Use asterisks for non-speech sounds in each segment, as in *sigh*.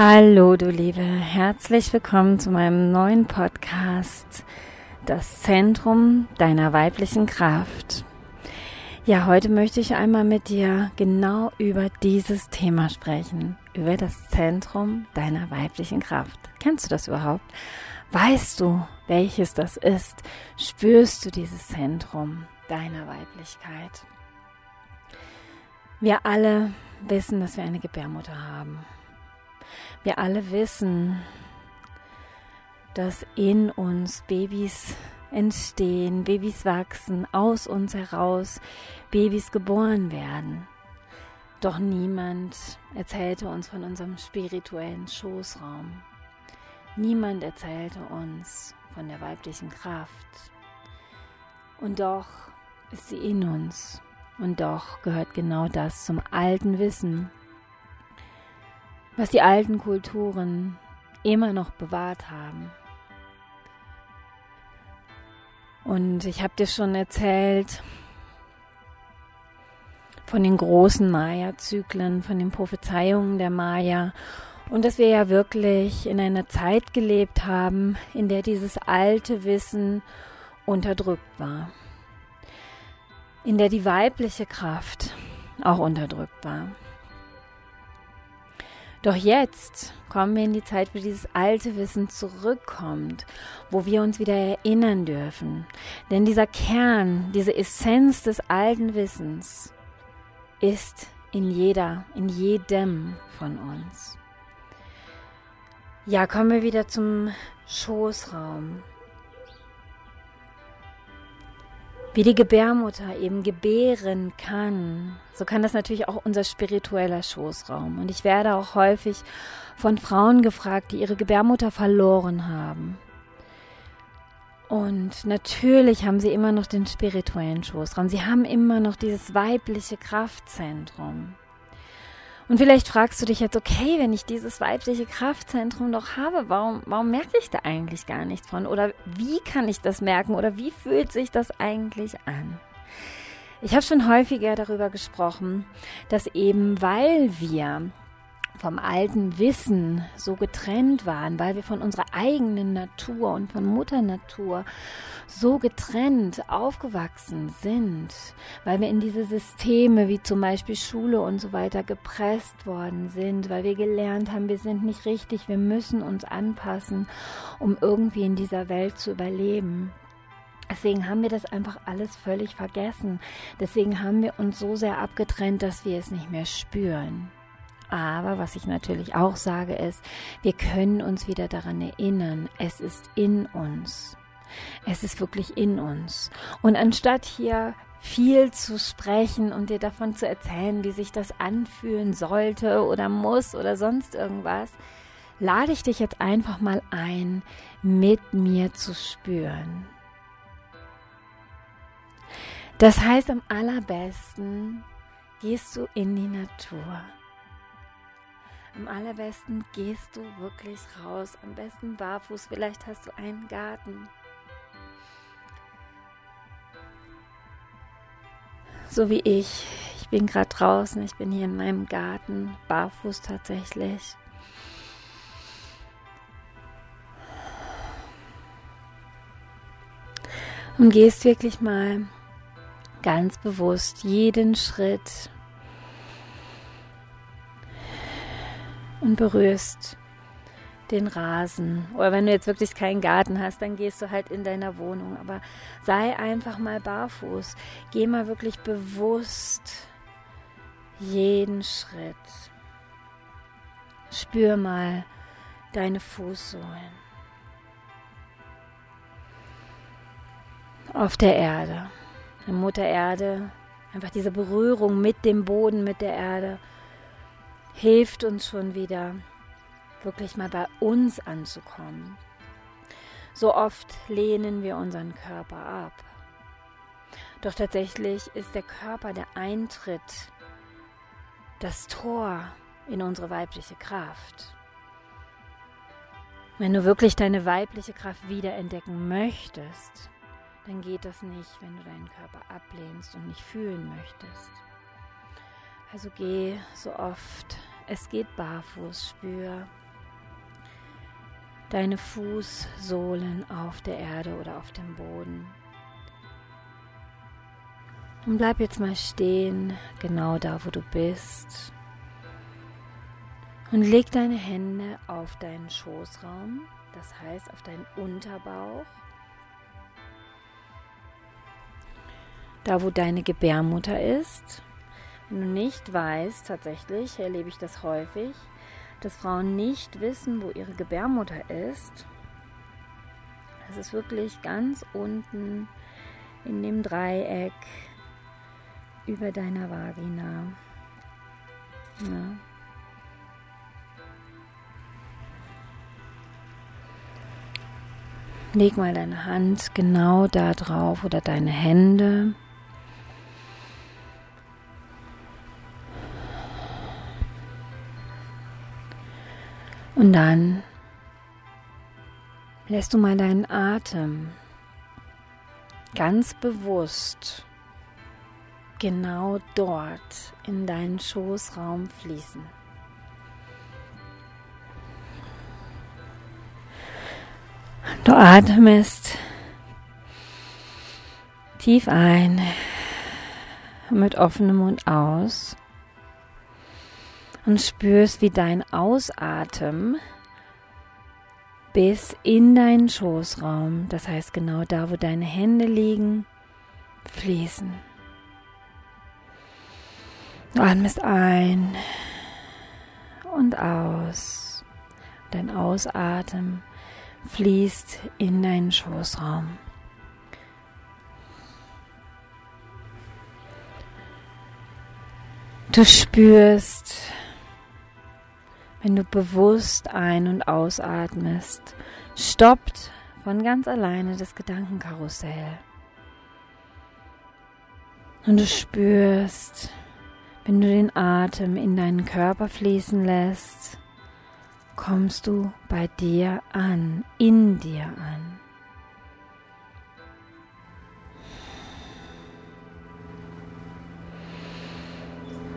Hallo, du Liebe, herzlich willkommen zu meinem neuen Podcast, das Zentrum deiner weiblichen Kraft. Ja, heute möchte ich einmal mit dir genau über dieses Thema sprechen, über das Zentrum deiner weiblichen Kraft. Kennst du das überhaupt? Weißt du, welches das ist? Spürst du dieses Zentrum deiner Weiblichkeit? Wir alle wissen, dass wir eine Gebärmutter haben. Wir alle wissen, dass in uns Babys entstehen, Babys wachsen, aus uns heraus Babys geboren werden. Doch niemand erzählte uns von unserem spirituellen Schoßraum. Niemand erzählte uns von der weiblichen Kraft. Und doch ist sie in uns. Und doch gehört genau das zum alten Wissen, was die alten Kulturen immer noch bewahrt haben. Und ich habe dir schon erzählt von den großen Maya-Zyklen, von den Prophezeiungen der Maya und dass wir ja wirklich in einer Zeit gelebt haben, in der dieses alte Wissen unterdrückt war, in der die weibliche Kraft auch unterdrückt war. Doch jetzt kommen wir in die Zeit, wo dieses alte Wissen zurückkommt, wo wir uns wieder erinnern dürfen. Denn dieser Kern, diese Essenz des alten Wissens ist in jeder, in jedem von uns. Ja, kommen wir wieder zum Schoßraum. Wie die Gebärmutter eben gebären kann, so kann das natürlich auch unser spiritueller Schoßraum. Und ich werde auch häufig von Frauen gefragt, die ihre Gebärmutter verloren haben. Und natürlich haben sie immer noch den spirituellen Schoßraum. Sie haben immer noch dieses weibliche Kraftzentrum. Und vielleicht fragst du dich jetzt, okay, wenn ich dieses weibliche Kraftzentrum doch habe, warum, warum merke ich da eigentlich gar nichts von? Oder wie kann ich das merken? Oder wie fühlt sich das eigentlich an? Ich habe schon häufiger darüber gesprochen, dass eben weil wir vom alten Wissen so getrennt waren, weil wir von unserer eigenen Natur und von Mutter Natur so getrennt aufgewachsen sind, weil wir in diese Systeme wie zum Beispiel Schule und so weiter gepresst worden sind, weil wir gelernt haben, wir sind nicht richtig, wir müssen uns anpassen, um irgendwie in dieser Welt zu überleben. Deswegen haben wir das einfach alles völlig vergessen. Deswegen haben wir uns so sehr abgetrennt, dass wir es nicht mehr spüren. Aber was ich natürlich auch sage ist, wir können uns wieder daran erinnern, es ist in uns. Es ist wirklich in uns. Und anstatt hier viel zu sprechen und dir davon zu erzählen, wie sich das anfühlen sollte oder muss oder sonst irgendwas, lade ich dich jetzt einfach mal ein, mit mir zu spüren. Das heißt, am allerbesten gehst du in die Natur. Am allerbesten gehst du wirklich raus, am besten barfuß, vielleicht hast du einen Garten. So wie ich. Ich bin gerade draußen, ich bin hier in meinem Garten, barfuß tatsächlich. Und gehst wirklich mal ganz bewusst jeden Schritt und berührst den Rasen. Oder wenn du jetzt wirklich keinen Garten hast, dann gehst du halt in deiner Wohnung. Aber sei einfach mal barfuß. Geh mal wirklich bewusst jeden Schritt. Spür mal deine Fußsohlen. Auf der Erde. In Mutter Erde. Einfach diese Berührung mit dem Boden, mit der Erde hilft uns schon wieder, wirklich mal bei uns anzukommen. So oft lehnen wir unseren Körper ab. Doch tatsächlich ist der Körper der Eintritt, das Tor in unsere weibliche Kraft. Wenn du wirklich deine weibliche Kraft wiederentdecken möchtest, dann geht das nicht, wenn du deinen Körper ablehnst und nicht fühlen möchtest. Also geh so oft es geht barfuß, spür deine Fußsohlen auf der Erde oder auf dem Boden. Und bleib jetzt mal stehen, genau da, wo du bist. Und leg deine Hände auf deinen Schoßraum, das heißt auf deinen Unterbauch. Da, wo deine Gebärmutter ist. Nicht weißt, tatsächlich erlebe ich das häufig, dass Frauen nicht wissen, wo ihre Gebärmutter ist. Es ist wirklich ganz unten in dem Dreieck über deiner Vagina. Ja. Leg mal deine Hand genau da drauf oder deine Hände. Und dann lässt du mal deinen Atem ganz bewusst genau dort in deinen Schoßraum fließen. Du atmest tief ein mit offenem Mund aus und spürst, wie dein Ausatmen bis in deinen Schoßraum, das heißt genau da, wo deine Hände liegen, fließen. Du atmest ein und aus. Dein Ausatmen fließt in deinen Schoßraum. Du spürst, wenn du bewusst ein- und ausatmest, stoppt von ganz alleine das Gedankenkarussell. Und du spürst, wenn du den Atem in deinen Körper fließen lässt, kommst du bei dir an, in dir an.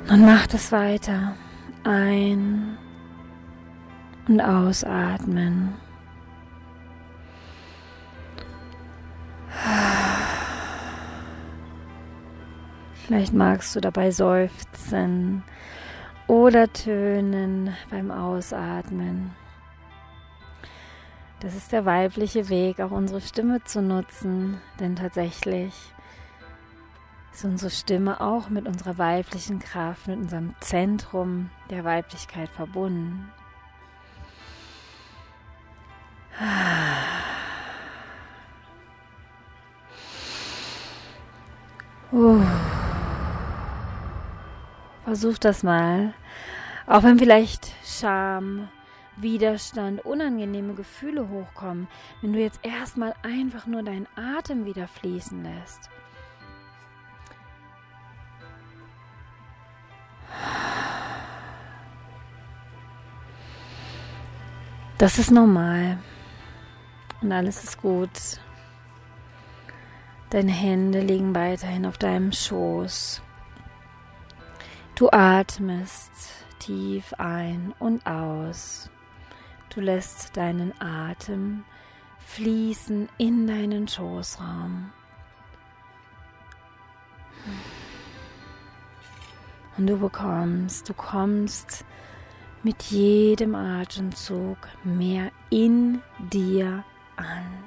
Und mach das weiter. Ein und ausatmen. Vielleicht magst du dabei seufzen oder tönen beim Ausatmen. Das ist der weibliche Weg, auch unsere Stimme zu nutzen, denn tatsächlich ist unsere Stimme auch mit unserer weiblichen Kraft, mit unserem Zentrum der Weiblichkeit verbunden. Versuch das mal. Auch wenn vielleicht Scham, Widerstand, unangenehme Gefühle hochkommen, wenn du jetzt erstmal einfach nur deinen Atem wieder fließen lässt. Das ist normal und alles ist gut. Deine Hände liegen weiterhin auf deinem Schoß. Du atmest tief ein und aus. Du lässt deinen Atem fließen in deinen Schoßraum. Und du bekommst, du kommst mit jedem Atemzug mehr in dir an.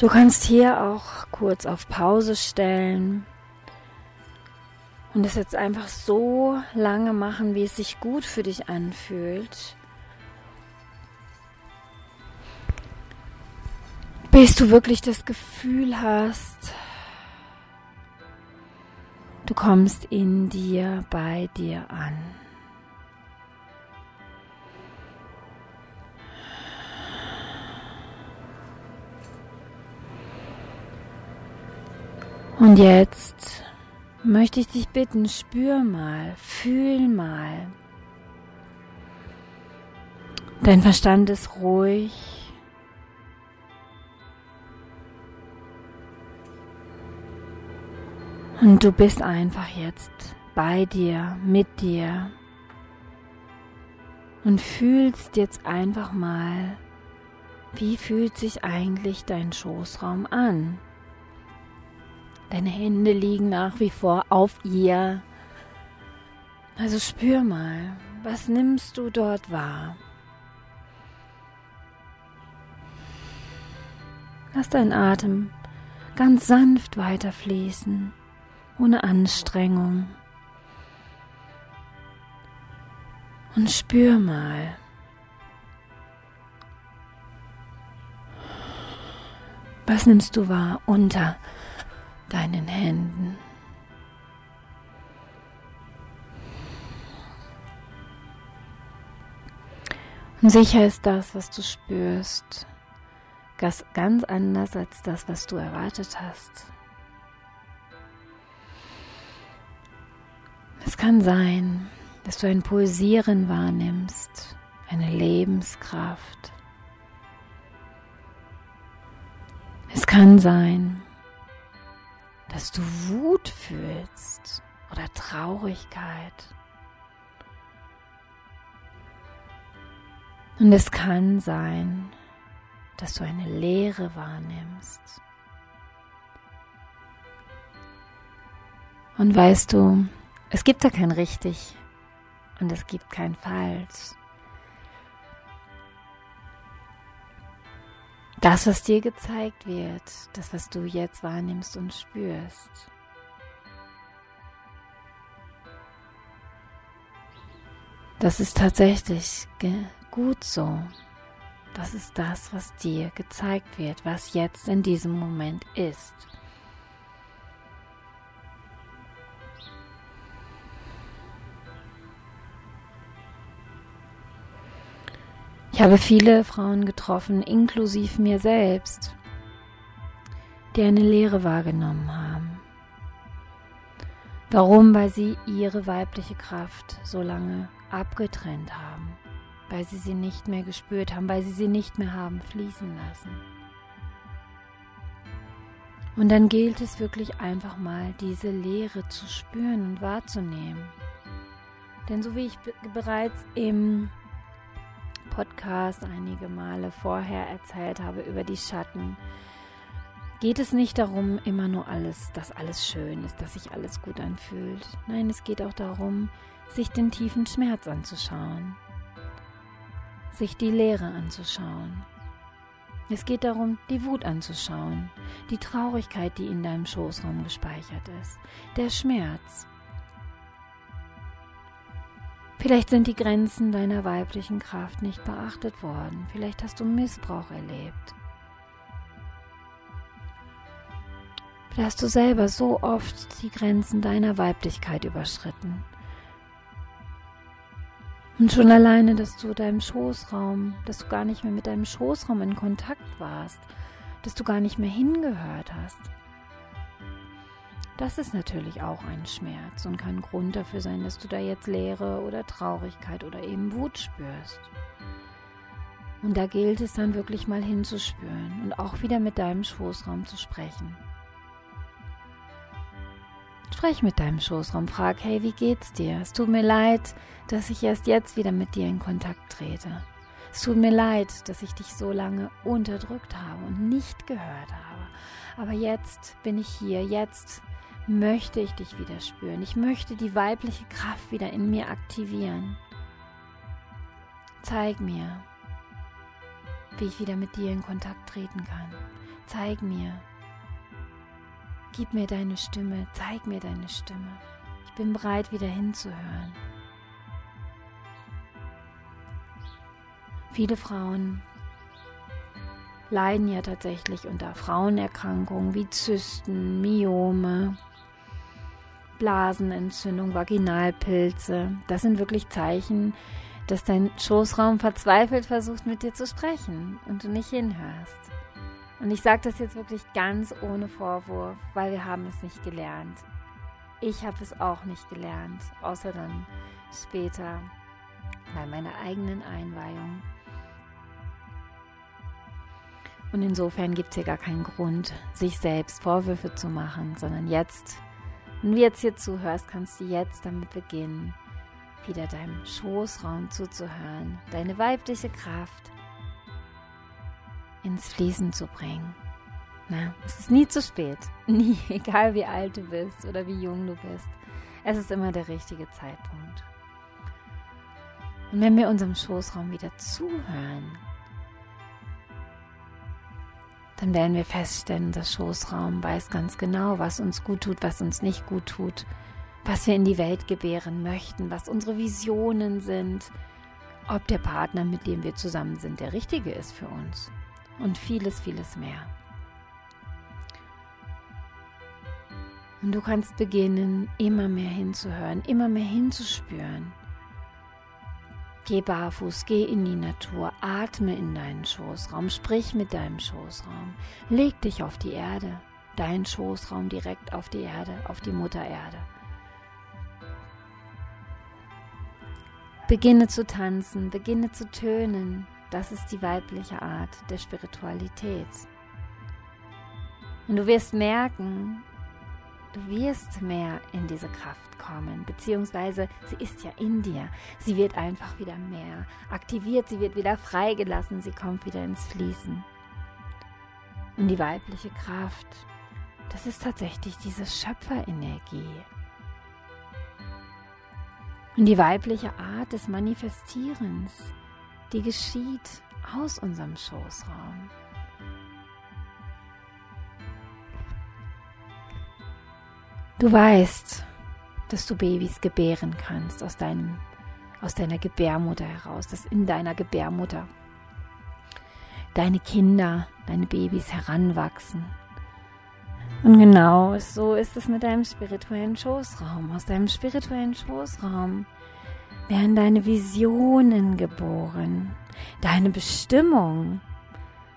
Du kannst hier auch kurz auf Pause stellen und es jetzt einfach so lange machen, wie es sich gut für dich anfühlt. Bis du wirklich das Gefühl hast, du kommst in dir, bei dir an. Und jetzt möchte ich dich bitten, spür mal, fühl mal. Dein Verstand ist ruhig. Und du bist einfach jetzt bei dir, mit dir und fühlst jetzt einfach mal, wie fühlt sich eigentlich dein Schoßraum an? Deine Hände liegen nach wie vor auf ihr. Also spür mal, was nimmst du dort wahr? Lass deinen Atem ganz sanft weiterfließen, ohne Anstrengung. Und spür mal. Was nimmst du wahr unter deinen Händen? Und sicher ist das, was du spürst, ganz anders als das, was du erwartet hast. Es kann sein, dass du ein Pulsieren wahrnimmst, eine Lebenskraft. Es kann sein, dass du Wut fühlst oder Traurigkeit. Und es kann sein, dass du eine Leere wahrnimmst. Und weißt du, es gibt da kein richtig und es gibt kein falsch. Das, was dir gezeigt wird, das, was du jetzt wahrnimmst und spürst, das ist tatsächlich gut so. Das ist das, was dir gezeigt wird, was jetzt in diesem Moment ist. Ich habe viele Frauen getroffen, inklusive mir selbst, die eine Leere wahrgenommen haben. Warum? Weil sie ihre weibliche Kraft so lange abgetrennt haben weil sie sie nicht mehr gespürt haben, weil sie sie nicht mehr haben fließen lassen. Und dann gilt es wirklich einfach mal, diese Leere zu spüren und wahrzunehmen. Denn so wie ich bereits im Podcast einige Male vorher erzählt habe über die Schatten, geht es nicht darum, immer nur alles, dass alles schön ist, dass sich alles gut anfühlt. Nein, es geht auch darum, sich den tiefen Schmerz anzuschauen, sich die Leere anzuschauen. Es geht darum, die Wut anzuschauen, die Traurigkeit, die in deinem Schoßraum gespeichert ist, der Schmerz. Vielleicht sind die Grenzen deiner weiblichen Kraft nicht beachtet worden, vielleicht hast du Missbrauch erlebt. Vielleicht hast du selber so oft die Grenzen deiner Weiblichkeit überschritten und schon alleine, dass du deinem Schoßraum, dass du gar nicht mehr mit deinem Schoßraum in Kontakt warst, dass du gar nicht mehr hingehört hast. Das ist natürlich auch ein Schmerz und kann Grund dafür sein, dass du da jetzt Leere oder Traurigkeit oder eben Wut spürst. Und da gilt es dann wirklich mal hinzuspüren und auch wieder mit deinem Schoßraum zu sprechen. Sprech mit deinem Schoßraum, frag, hey, wie geht's dir? Es tut mir leid, dass ich erst jetzt wieder mit dir in Kontakt trete. Es tut mir leid, dass ich dich so lange unterdrückt habe und nicht gehört habe. Aber jetzt bin ich hier, jetzt möchte ich dich wieder spüren. Ich möchte die weibliche Kraft wieder in mir aktivieren. Zeig mir, wie ich wieder mit dir in Kontakt treten kann. Zeig mir, Gib mir deine Stimme, zeig mir deine Stimme. Ich bin bereit, wieder hinzuhören. Viele Frauen leiden ja tatsächlich unter Frauenerkrankungen wie Zysten, Myome, Blasenentzündung, Vaginalpilze. Das sind wirklich Zeichen, dass dein Schoßraum verzweifelt versucht, mit dir zu sprechen und du nicht hinhörst. Und ich sage das jetzt wirklich ganz ohne Vorwurf, weil wir haben es nicht gelernt. Ich habe es auch nicht gelernt, außer dann später bei meiner eigenen Einweihung. Und insofern gibt es hier gar keinen Grund, sich selbst Vorwürfe zu machen, sondern jetzt Wenn du jetzt hier zuhörst, kannst du jetzt damit beginnen, wieder deinem Schoßraum zuzuhören, deine weibliche Kraft ins Fließen zu bringen. Na, es ist nie zu spät. *laughs* Nie, egal wie alt du bist oder wie jung du bist. Es ist immer der richtige Zeitpunkt. Und wenn wir unserem Schoßraum wieder zuhören, dann werden wir feststellen, unser Schoßraum weiß ganz genau, was uns gut tut, was uns nicht gut tut, was wir in die Welt gebären möchten, was unsere Visionen sind, ob der Partner, mit dem wir zusammen sind, der richtige ist für uns und vieles, vieles mehr. Und du kannst beginnen, immer mehr hinzuhören, immer mehr hinzuspüren. Geh barfuß, geh in die Natur, atme in deinen Schoßraum, sprich mit deinem Schoßraum, leg dich auf die Erde, dein Schoßraum direkt auf die Erde, auf die Mutter Erde. Beginne zu tanzen, beginne zu tönen. Das ist die weibliche Art der Spiritualität. Und du wirst merken, du wirst mehr in diese Kraft kommen, beziehungsweise sie ist ja in dir. Sie wird einfach wieder mehr aktiviert, sie wird wieder freigelassen, sie kommt wieder ins Fließen. Und die weibliche Kraft, das ist tatsächlich diese Schöpferenergie. Und die weibliche Art des Manifestierens, die geschieht aus unserem Schoßraum. Du weißt, dass du Babys gebären kannst aus deinem aus deiner Gebärmutter heraus, dass in deiner Gebärmutter deine Kinder, deine Babys heranwachsen. Und genau so ist es mit deinem spirituellen Schoßraum. Aus deinem spirituellen Schoßraum werden deine Visionen geboren, deine Bestimmung,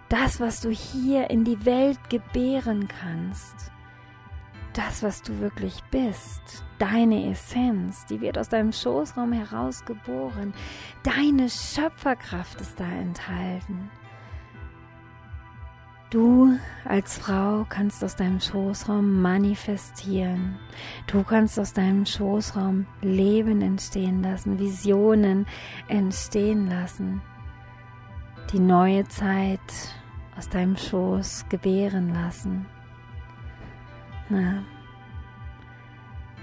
das, was du hier in die Welt gebären kannst das, was du wirklich bist, deine Essenz, die wird aus deinem Schoßraum heraus geboren. Deine Schöpferkraft ist da enthalten. Du als Frau kannst aus deinem Schoßraum manifestieren. Du kannst aus deinem Schoßraum Leben entstehen lassen, Visionen entstehen lassen. Die neue Zeit aus deinem Schoß gebären lassen. Na.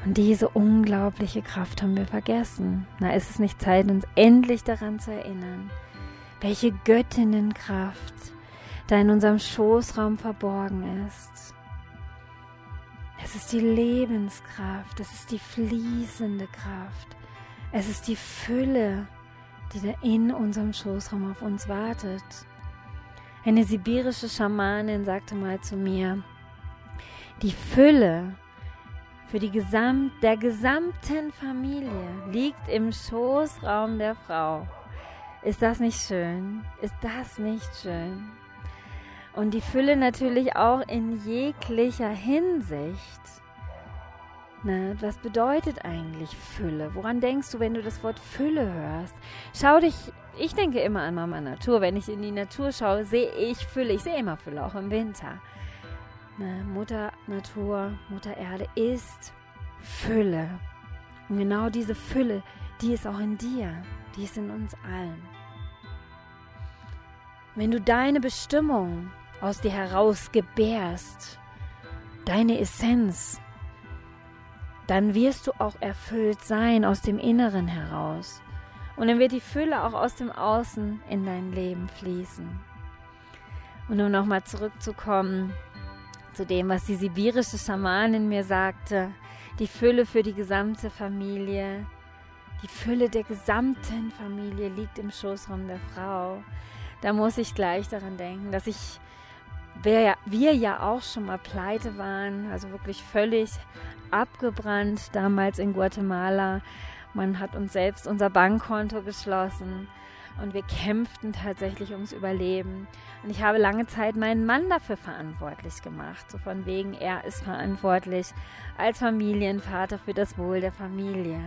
Und diese unglaubliche Kraft haben wir vergessen. Na, ist es nicht Zeit, uns endlich daran zu erinnern, welche Göttinnenkraft da in unserem Schoßraum verborgen ist. Es ist die Lebenskraft, es ist die fließende Kraft, es ist die Fülle, die da in unserem Schoßraum auf uns wartet. Eine sibirische Schamanin sagte mal zu mir, die Fülle für die Gesamt, der gesamten Familie liegt im Schoßraum der Frau. Ist das nicht schön? Ist das nicht schön? Und die Fülle natürlich auch in jeglicher Hinsicht. Na, was bedeutet eigentlich Fülle? Woran denkst du, wenn du das Wort Fülle hörst? Schau dich, ich denke immer an Mama Natur. Wenn ich in die Natur schaue, sehe ich Fülle. Ich sehe immer Fülle, auch im Winter. Ne, Mutter Natur, Mutter Erde ist Fülle. Und genau diese Fülle, die ist auch in dir, die ist in uns allen. Wenn du deine Bestimmung aus dir heraus gebärst, deine Essenz, dann wirst du auch erfüllt sein aus dem Inneren heraus. Und dann wird die Fülle auch aus dem Außen in dein Leben fließen. Und um nochmal zurückzukommen zu dem, was die sibirische Schamanin mir sagte. Die Fülle für die gesamte Familie. Die Fülle der gesamten Familie liegt im Schoßraum der Frau. Da muss ich gleich daran denken, dass ich, wir wir ja auch schon mal pleite waren, also wirklich völlig abgebrannt damals in Guatemala. Man hat uns selbst unser Bankkonto geschlossen und wir kämpften tatsächlich ums Überleben. Und ich habe lange Zeit meinen Mann dafür verantwortlich gemacht. So von wegen, er ist verantwortlich als Familienvater für das Wohl der Familie.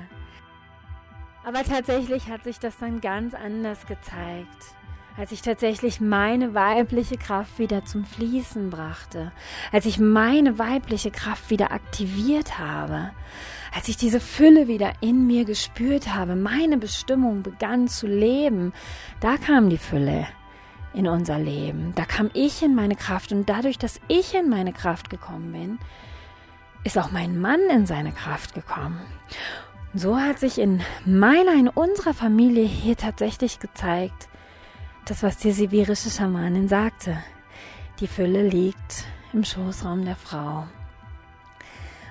Aber tatsächlich hat sich das dann ganz anders gezeigt. Als ich tatsächlich meine weibliche Kraft wieder zum Fließen brachte, als ich meine weibliche Kraft wieder aktiviert habe, als ich diese Fülle wieder in mir gespürt habe, meine Bestimmung begann zu leben, da kam die Fülle in unser Leben. Da kam ich in meine Kraft. Und dadurch, dass ich in meine Kraft gekommen bin, ist auch mein Mann in seine Kraft gekommen. Und so hat sich in meiner, in unserer Familie hier tatsächlich gezeigt, das, was die sibirische Schamanin sagte. Die Fülle liegt im Schoßraum der Frau.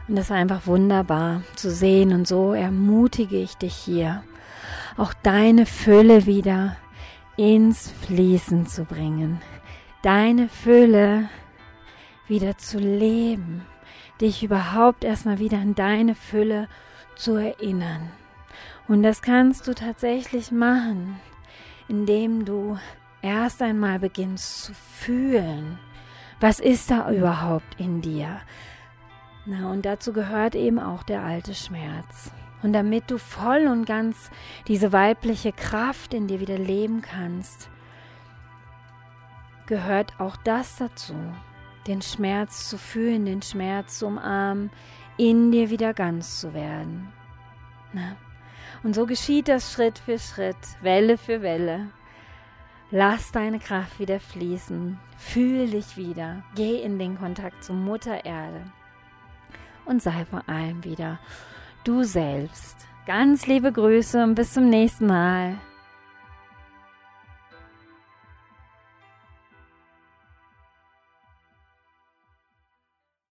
Und das war einfach wunderbar zu sehen. Und so ermutige ich dich hier, auch deine Fülle wieder ins Fließen zu bringen. Deine Fülle wieder zu leben. Dich überhaupt erstmal wieder an deine Fülle zu erinnern. Und das kannst du tatsächlich machen, indem du erst einmal beginnst zu fühlen, was ist da überhaupt in dir. Na, und dazu gehört eben auch der alte Schmerz. Und damit du voll und ganz diese weibliche Kraft in dir wieder leben kannst, gehört auch das dazu, den Schmerz zu fühlen, den Schmerz zu umarmen, in dir wieder ganz zu werden. Na? Und so geschieht das Schritt für Schritt, Welle für Welle. Lass deine Kraft wieder fließen, fühl dich wieder, geh in den Kontakt zur Mutter Erde und sei vor allem wieder du selbst. Ganz liebe Grüße und bis zum nächsten Mal.